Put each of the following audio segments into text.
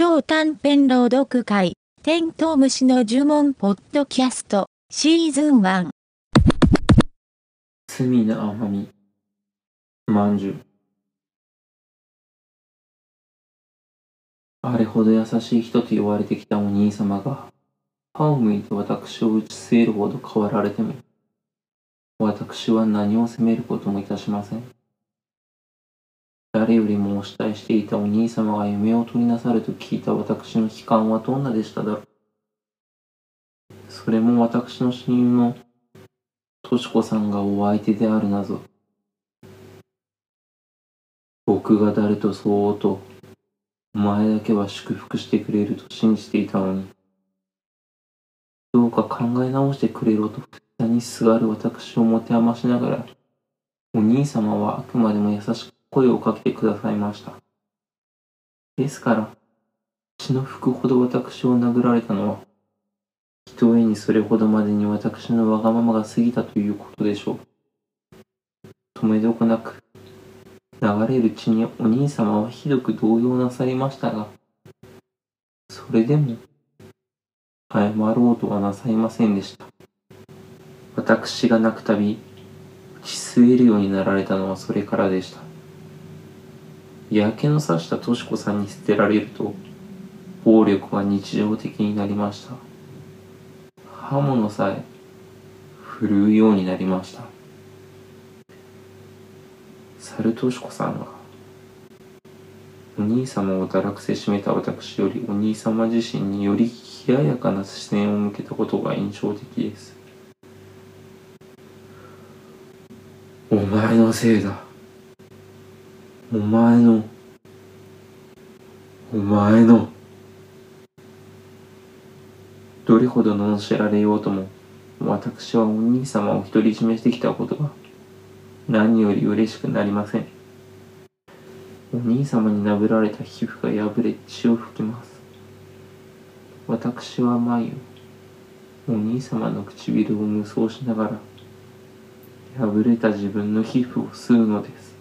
超短編朗読会、テントウムシの呪文ポッドキャスト、シーズン1。罪の甘み、まんじゅう。あれほど優しい人と言われてきたお兄様が、歯を向いて私を打ち据えるほど変わられても、私は何を責めることもいたしません。誰よりもお慕いしていたお兄様が夢を取りなさると聞いた私の悲観はどんなでしただろう。それも私の親友のとしこさんがお相手であるなぞ。僕が誰とそうと、お前だけは祝福してくれると信じていたのに、どうか考え直してくれろと下にすがる私を持て余しながら、お兄様はあくまでも優しく声をかけてくださいました。ですから、血の吹くほど私を殴られたのは、ひとえにそれほどまでに私のわがままが過ぎたということでしょう。止めどこなく、流れる血にお兄様はひどく動揺なさりましたが、それでも、謝ろうとはなさいませんでした。私が泣くたび、打ち据えるようになられたのはそれからでした。やけのさしたとしこさんに捨てられると、暴力は日常的になりました。刃物さえ振るうようになりました。猿としこさんは、お兄様を堕落せしめた私よりお兄様自身により冷ややかな視線を向けたことが印象的です。お前のせいだ。お前の、お前の、どれほど罵られようとも、私はお兄様を独り占めしてきたことが、何より嬉しくなりません。お兄様に殴られた皮膚が破れ血を吹きます。私は眉、お兄様の唇を無双しながら、破れた自分の皮膚を吸うのです。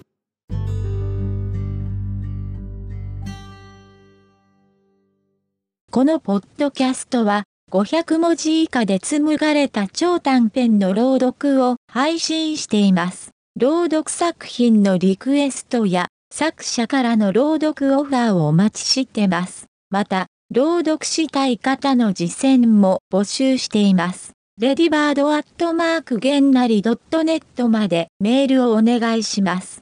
このポッドキャストは500文字以下で紡がれた超短編の朗読を配信しています。朗読作品のリクエストや作者からの朗読オファーをお待ちしてます。また、朗読したい方の実践も募集しています。レディバードアットマークゲンナリ .net までメールをお願いします。